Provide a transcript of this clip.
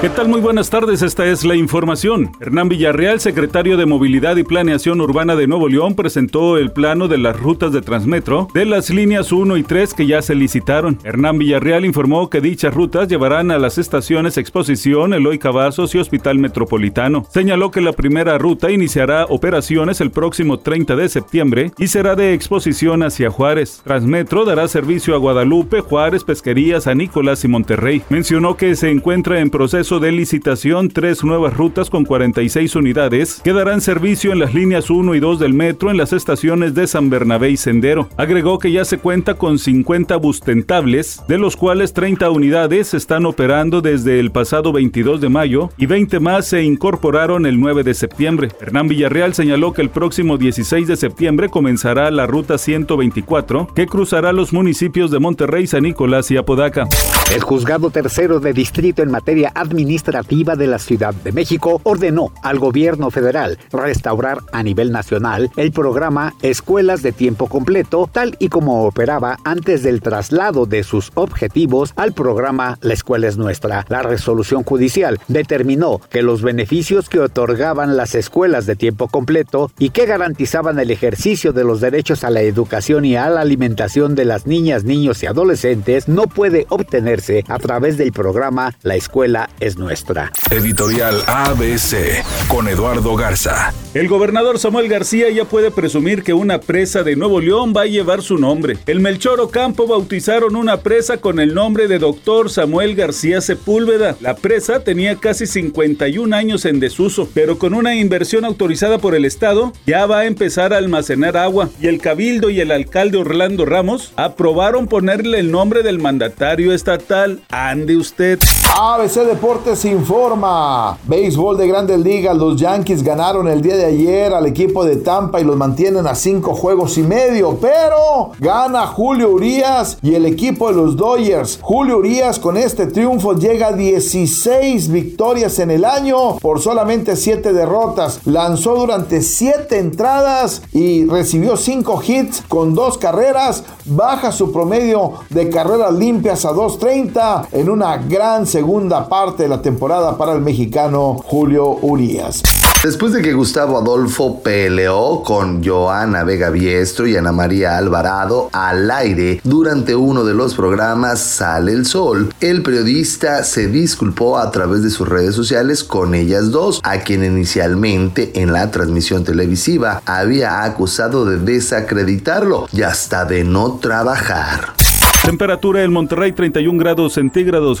¿Qué tal? Muy buenas tardes, esta es la información. Hernán Villarreal, secretario de Movilidad y Planeación Urbana de Nuevo León, presentó el plano de las rutas de Transmetro de las líneas 1 y 3 que ya se licitaron. Hernán Villarreal informó que dichas rutas llevarán a las estaciones Exposición, Eloy Cavazos y Hospital Metropolitano. Señaló que la primera ruta iniciará operaciones el próximo 30 de septiembre y será de Exposición hacia Juárez. Transmetro dará servicio a Guadalupe, Juárez, Pesquería, San Nicolás y Monterrey. Mencionó que se encuentra en proceso de licitación tres nuevas rutas con 46 unidades que darán servicio en las líneas 1 y 2 del metro en las estaciones de San Bernabé y Sendero. Agregó que ya se cuenta con 50 bus tentables, de los cuales 30 unidades están operando desde el pasado 22 de mayo y 20 más se incorporaron el 9 de septiembre. Hernán Villarreal señaló que el próximo 16 de septiembre comenzará la ruta 124 que cruzará los municipios de Monterrey, San Nicolás y Apodaca. El juzgado tercero de distrito en materia administrativa de la Ciudad de México ordenó al gobierno federal restaurar a nivel nacional el programa Escuelas de Tiempo Completo, tal y como operaba antes del traslado de sus objetivos al programa La Escuela es Nuestra. La resolución judicial determinó que los beneficios que otorgaban las escuelas de tiempo completo y que garantizaban el ejercicio de los derechos a la educación y a la alimentación de las niñas, niños y adolescentes no puede obtener a través del programa La Escuela es Nuestra. Editorial ABC con Eduardo Garza. El gobernador Samuel García ya puede presumir que una presa de Nuevo León va a llevar su nombre. El Melchor Ocampo bautizaron una presa con el nombre de doctor Samuel García Sepúlveda. La presa tenía casi 51 años en desuso, pero con una inversión autorizada por el Estado ya va a empezar a almacenar agua. Y el Cabildo y el alcalde Orlando Ramos aprobaron ponerle el nombre del mandatario estatal ande usted. ABC Deportes informa. Béisbol de Grandes Ligas. Los Yankees ganaron el día de ayer al equipo de Tampa y los mantienen a cinco juegos y medio. Pero gana Julio Urias y el equipo de los Dodgers. Julio Urias con este triunfo llega a 16 victorias en el año por solamente 7 derrotas. Lanzó durante 7 entradas y recibió 5 hits con 2 carreras. Baja su promedio de carreras limpias a 2.30 en una gran segunda parte la temporada para el mexicano Julio Urias. Después de que Gustavo Adolfo peleó con Joana Vega Biestro y Ana María Alvarado al aire durante uno de los programas Sale el Sol, el periodista se disculpó a través de sus redes sociales con ellas dos, a quien inicialmente en la transmisión televisiva había acusado de desacreditarlo y hasta de no trabajar. Temperatura en Monterrey 31 grados centígrados.